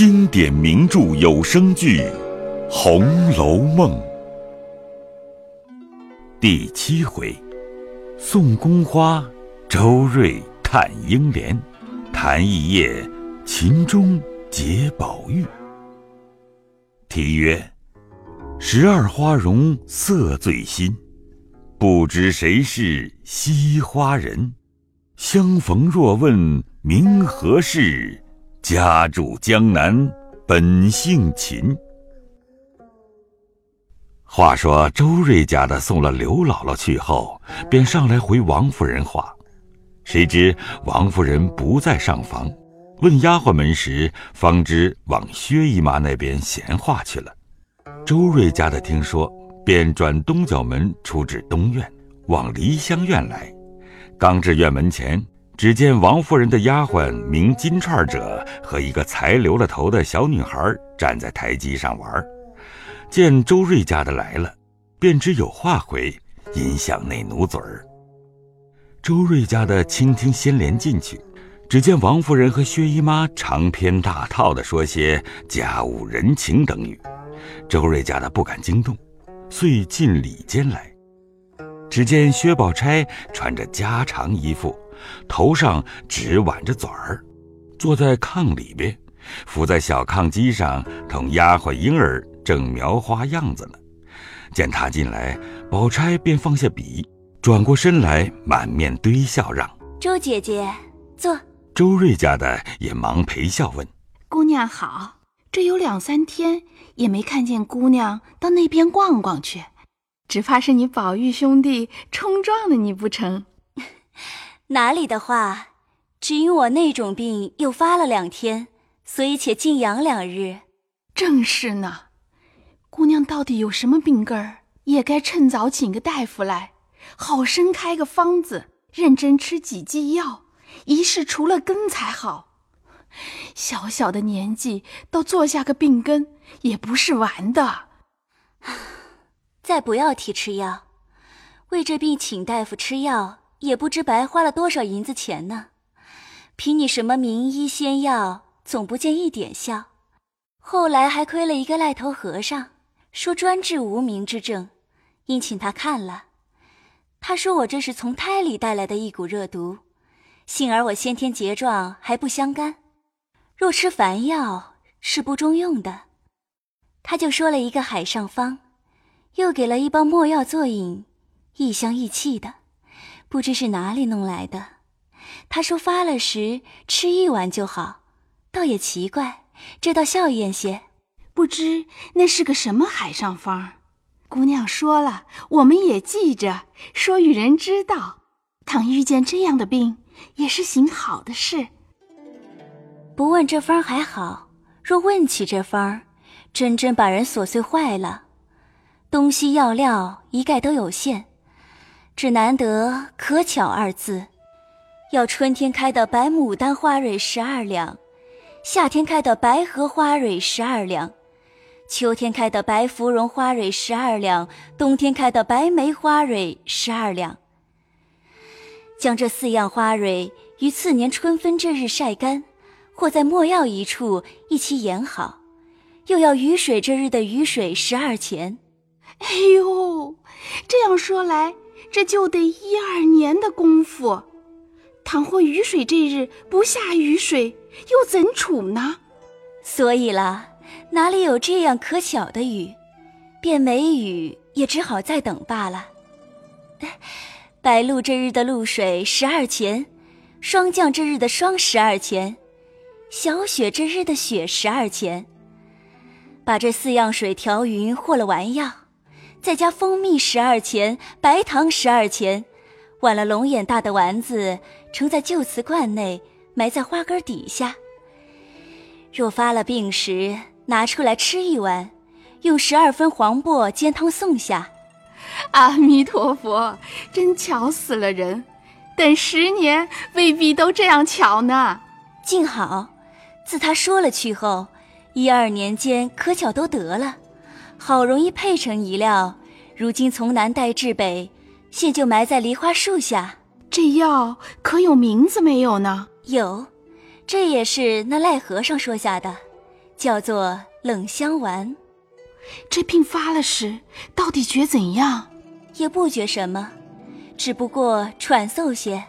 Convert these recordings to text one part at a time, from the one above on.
经典名著有声剧《红楼梦》第七回：送宫花，周瑞探英莲，谈一夜，秦钟解宝玉。题曰：十二花容色最新，不知谁是惜花人。相逢若问名何事？家住江南本姓秦。话说周瑞家的送了刘姥姥去后，便上来回王夫人话。谁知王夫人不在上房，问丫鬟们时，方知往薛姨妈那边闲话去了。周瑞家的听说，便转东角门出至东院，往梨香院来。刚至院门前，只见王夫人的丫鬟名金钏者和一个才留了头的小女孩站在台基上玩。见周瑞家的来了，便知有话回，因向内努嘴儿。周瑞家的倾听先莲进去，只见王夫人和薛姨妈长篇大套的说些家务人情等语，周瑞家的不敢惊动，遂进里间来。只见薛宝钗穿着家常衣服，头上只挽着嘴儿，坐在炕里边，伏在小炕基上，同丫鬟莺儿正描花样子呢。见他进来，宝钗便放下笔，转过身来，满面堆笑，让周姐姐坐。周瑞家的也忙陪笑问：“姑娘好，这有两三天也没看见姑娘到那边逛逛去。”只怕是你宝玉兄弟冲撞了你不成？哪里的话，只因我那种病又发了两天，所以且静养两日。正是呢，姑娘到底有什么病根儿，也该趁早请个大夫来，好生开个方子，认真吃几剂药，一试除了根才好。小小的年纪，倒做下个病根，也不是玩的。再不要提吃药，为这病请大夫吃药，也不知白花了多少银子钱呢。凭你什么名医仙药，总不见一点效。后来还亏了一个赖头和尚，说专治无名之症，因请他看了，他说我这是从胎里带来的一股热毒，幸而我先天结状还不相干，若吃凡药是不中用的。他就说了一个海上方。又给了一包墨药做饮，异香异气的，不知是哪里弄来的。他说发了时吃一碗就好，倒也奇怪，这倒笑艳些。不知那是个什么海上方？姑娘说了，我们也记着，说与人知道。倘遇见这样的病，也是行好的事。不问这方还好，若问起这方，真真把人琐碎坏了。东西药料一概都有限，只难得“可巧”二字。要春天开的白牡丹花蕊十二两，夏天开的白荷花蕊十二两，秋天开的白芙蓉花蕊十二两，冬天开的白梅花蕊十二两。将这四样花蕊于次年春分这日晒干，或在墨药一处一起研好，又要雨水这日的雨水十二钱。哎呦，这样说来，这就得一二年的功夫。倘或雨水这日不下雨水，又怎处呢？所以啦，哪里有这样可巧的雨？便没雨，也只好再等罢了。白露这日的露水十二钱，霜降这日的霜十二钱，小雪这日的雪十二钱。把这四样水调匀，和了丸药。再加蜂蜜十二钱，白糖十二钱，挽了龙眼大的丸子，盛在旧瓷罐内，埋在花根底下。若发了病时，拿出来吃一碗，用十二分黄柏煎汤送下。阿弥陀佛，真巧死了人！等十年未必都这样巧呢。静好，自他说了去后，一二年间可巧都得了。好容易配成一料，如今从南带至北，现就埋在梨花树下。这药可有名字没有呢？有，这也是那赖和尚说下的，叫做冷香丸。这病发了时，到底觉怎样？也不觉什么，只不过喘嗽些，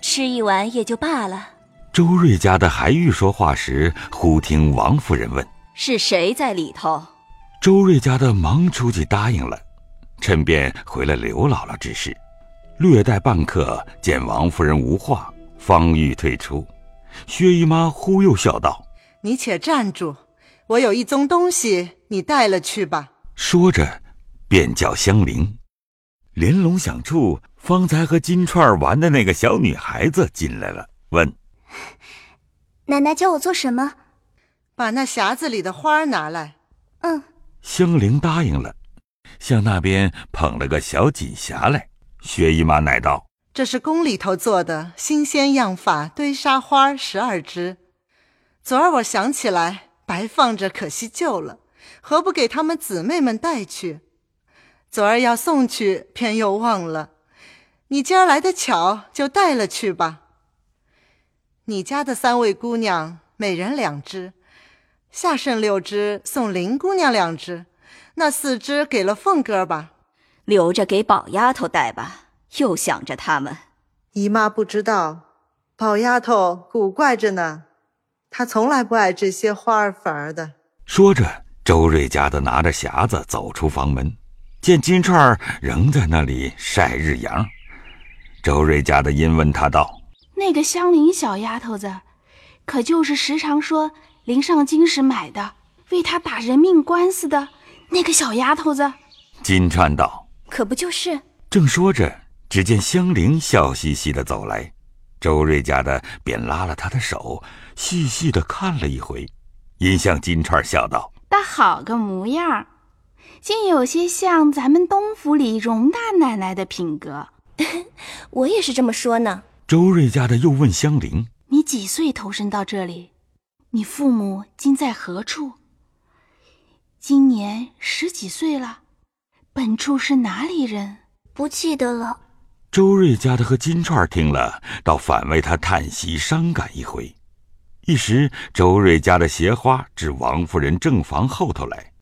吃一碗也就罢了。周瑞家的还欲说话时，忽听王夫人问：“是谁在里头？”周瑞家的忙出去答应了，趁便回了刘姥姥之事。略待半刻，见王夫人无话，方欲退出。薛姨妈忽又笑道：“你且站住，我有一宗东西，你带了去吧。”说着，便叫香菱。玲珑响处，方才和金钏玩的那个小女孩子进来了，问：“奶奶叫我做什么？”“把那匣子里的花拿来。”“嗯。”香菱答应了，向那边捧了个小锦匣来。薛姨妈乃道：“这是宫里头做的新鲜样法堆沙花十二只。昨儿我想起来，白放着可惜旧了，何不给他们姊妹们带去？昨儿要送去，偏又忘了。你今儿来的巧，就带了去吧。你家的三位姑娘，每人两只；下剩六只，送林姑娘两只。那四只给了凤哥吧。”留着给宝丫头带吧，又想着他们。姨妈不知道，宝丫头古怪着呢，她从来不爱这些花儿粉儿的。说着，周瑞家的拿着匣子走出房门，见金钏儿仍在那里晒日阳。周瑞家的因问他道：“那个香菱小丫头子，可就是时常说临上京时买的，为他打人命官司的那个小丫头子？”金钏道。可不就是？正说着，只见香菱笑嘻嘻的走来，周瑞家的便拉了她的手，细细的看了一回，因向金钏笑道：“倒好个模样，竟有些像咱们东府里荣大奶奶的品格。”我也是这么说呢。周瑞家的又问香菱：“你几岁投身到这里？你父母今在何处？今年十几岁了。”本处是哪里人？不记得了。周瑞家的和金钏听了，倒反为他叹息伤感一回。一时，周瑞家的鞋花至王夫人正房后头来。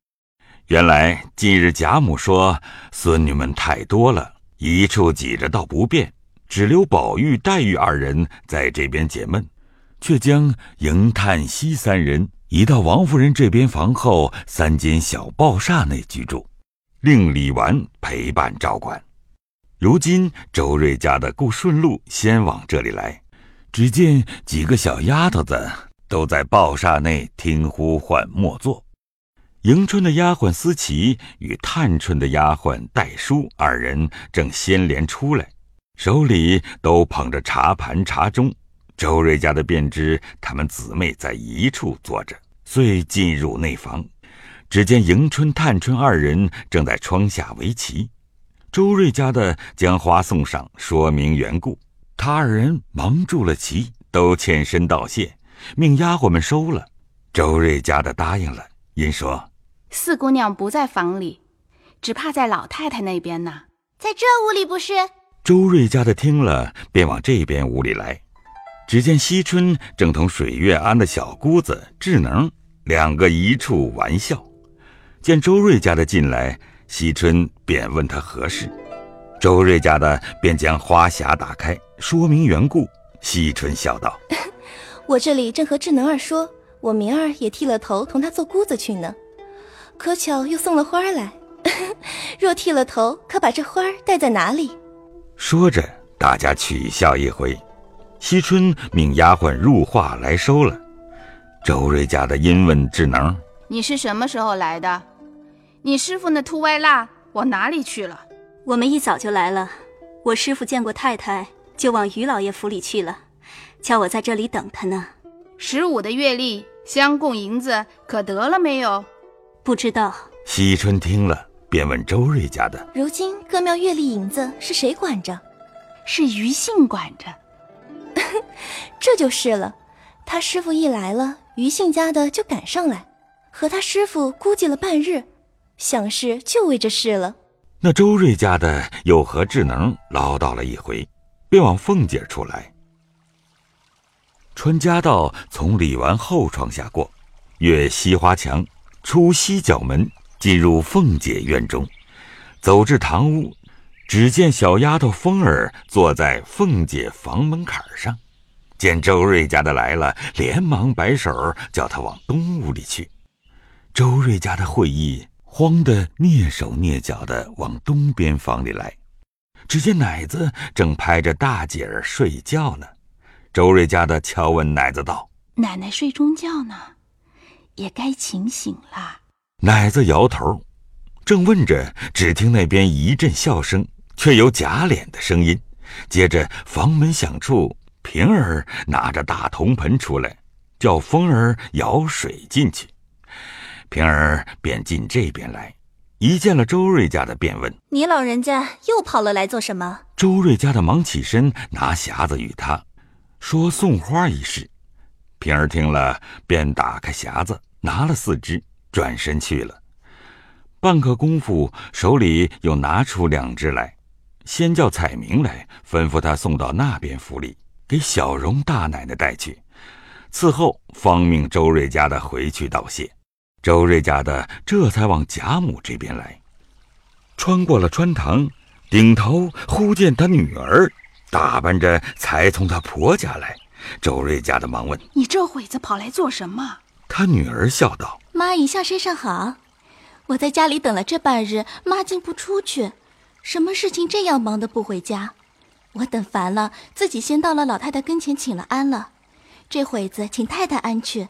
原来近日贾母说孙女们太多了，一处挤着倒不便，只留宝玉、黛玉二人在这边解闷，却将迎、叹、息三人移到王夫人这边房后三间小抱厦内居住。令李纨陪伴照管。如今周瑞家的顾顺路先往这里来，只见几个小丫头子都在抱厦内听呼唤默坐。迎春的丫鬟思琪与探春的丫鬟黛书二人正先连出来，手里都捧着茶盘茶盅。周瑞家的便知他们姊妹在一处坐着，遂进入内房。只见迎春、探春二人正在窗下围棋，周瑞家的将花送上，说明缘故。他二人忙住了棋，都欠身道谢，命丫鬟们收了。周瑞家的答应了，因说：“四姑娘不在房里，只怕在老太太那边呢，在这屋里不是？”周瑞家的听了，便往这边屋里来。只见惜春正同水月庵的小姑子智能两个一处玩笑。见周瑞家的进来，惜春便问他何事，周瑞家的便将花匣打开，说明缘故。惜春笑道：“我这里正和智能儿说，我明儿也剃了头，同他做姑子去呢。可巧又送了花来，若剃了头，可把这花带在哪里？”说着，大家取笑一回。惜春命丫鬟入画来收了。周瑞家的因问智能：“你是什么时候来的？”你师傅那秃歪蜡往哪里去了？我们一早就来了。我师傅见过太太，就往于老爷府里去了，叫我在这里等他呢。十五的月例相供银子可得了没有？不知道。惜春听了，便问周瑞家的：如今各庙月例银子是谁管着？是于姓管着。这就是了。他师傅一来了，余姓家的就赶上来，和他师傅估计了半日。想是就为这事了。那周瑞家的又和智能唠叨了一回，便往凤姐出来。穿家道从李纨后窗下过，越西花墙，出西角门，进入凤姐院中，走至堂屋，只见小丫头风儿坐在凤姐房门槛上，见周瑞家的来了，连忙摆手叫他往东屋里去。周瑞家的会意慌得蹑手蹑脚的往东边房里来，只见奶子正拍着大姐儿睡觉呢。周瑞家的敲问奶子道：“奶奶睡中觉呢，也该请醒了。”奶子摇头，正问着，只听那边一阵笑声，却有假脸的声音。接着房门响处，平儿拿着大铜盆出来，叫风儿舀水进去。平儿便进这边来，一见了周瑞家的，便问：“你老人家又跑了来做什么？”周瑞家的忙起身拿匣子与他。说送花一事，平儿听了，便打开匣子，拿了四只，转身去了。半刻功夫，手里又拿出两只来，先叫彩明来，吩咐他送到那边府里，给小荣大奶奶带去。伺后方命周瑞家的回去道谢。周瑞家的这才往贾母这边来，穿过了穿堂，顶头忽见他女儿。打扮着才从她婆家来，周瑞家的忙问：“你这会子跑来做什么？”她女儿笑道：“妈一向身上好，我在家里等了这半日，妈竟不出去，什么事情这样忙的不回家？我等烦了，自己先到了老太太跟前请了安了。这会子请太太安去。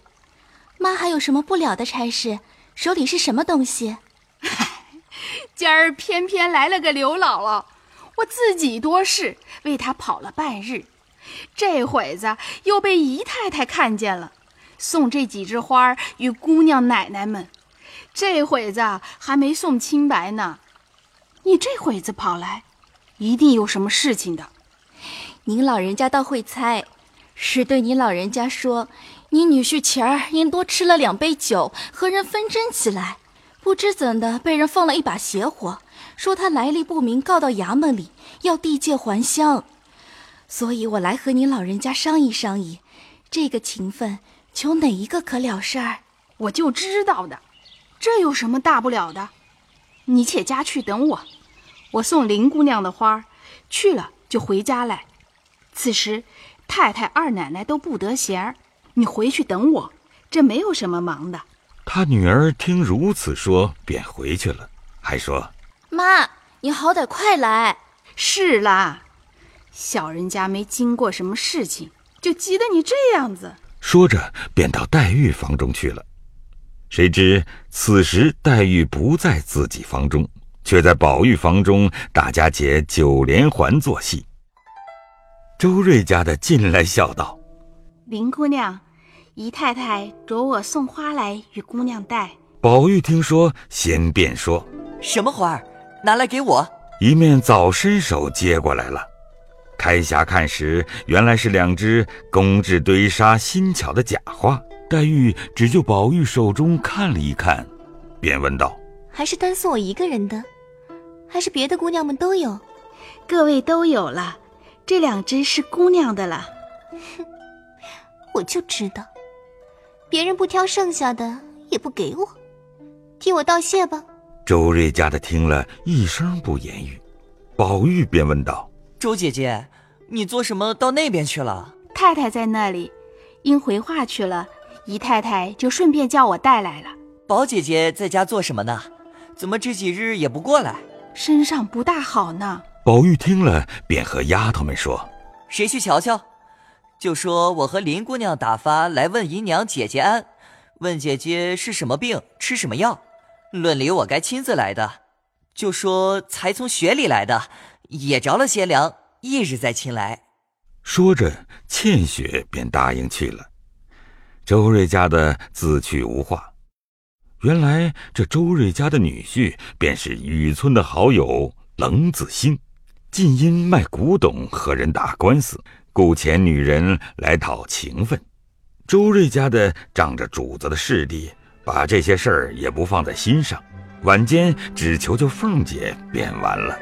妈还有什么不了的差事？手里是什么东西？今儿偏偏来了个刘姥姥。”我自己多事，为她跑了半日，这会子又被姨太太看见了，送这几枝花与姑娘奶奶们。这会子还没送清白呢，你这会子跑来，一定有什么事情的。您老人家倒会猜，是对您老人家说，你女婿前儿因多吃了两杯酒，和人纷争起来，不知怎的被人放了一把邪火。说他来历不明，告到衙门里要地界还乡，所以我来和您老人家商议商议，这个情分求哪一个可了事儿？我就知道的，这有什么大不了的？你且家去等我，我送林姑娘的花，去了就回家来。此时太太、二奶奶都不得闲儿，你回去等我，这没有什么忙的。他女儿听如此说，便回去了，还说。妈，你好歹快来！是啦，小人家没经过什么事情，就急得你这样子。说着，便到黛玉房中去了。谁知此时黛玉不在自己房中，却在宝玉房中大家姐九连环做戏。周瑞家的进来笑道：“林姑娘，姨太太着我送花来与姑娘戴。”宝玉听说，先便说：“什么花儿？”拿来给我！一面早伸手接过来了，开匣看时，原来是两只工制堆沙、新巧的假花。黛玉只就宝玉手中看了一看，便问道：“还是单送我一个人的，还是别的姑娘们都有？各位都有了，这两只是姑娘的了。哼，我就知道，别人不挑剩下的，也不给我，替我道谢吧。”周瑞家的听了一声不言语，宝玉便问道：“周姐姐，你做什么到那边去了？”太太在那里，因回话去了，姨太太就顺便叫我带来了。宝姐姐在家做什么呢？怎么这几日也不过来？身上不大好呢。宝玉听了，便和丫头们说：“谁去瞧瞧？就说我和林姑娘打发来问姨娘姐姐安，问姐姐是什么病，吃什么药。”论理我该亲自来的，就说才从雪里来的，也着了些凉，一日再亲来。说着，倩雪便答应去了。周瑞家的自去无话。原来这周瑞家的女婿便是雨村的好友冷子兴，近因卖古董和人打官司，雇钱女人来讨情分。周瑞家的仗着主子的势力。把这些事儿也不放在心上，晚间只求求凤姐便完了。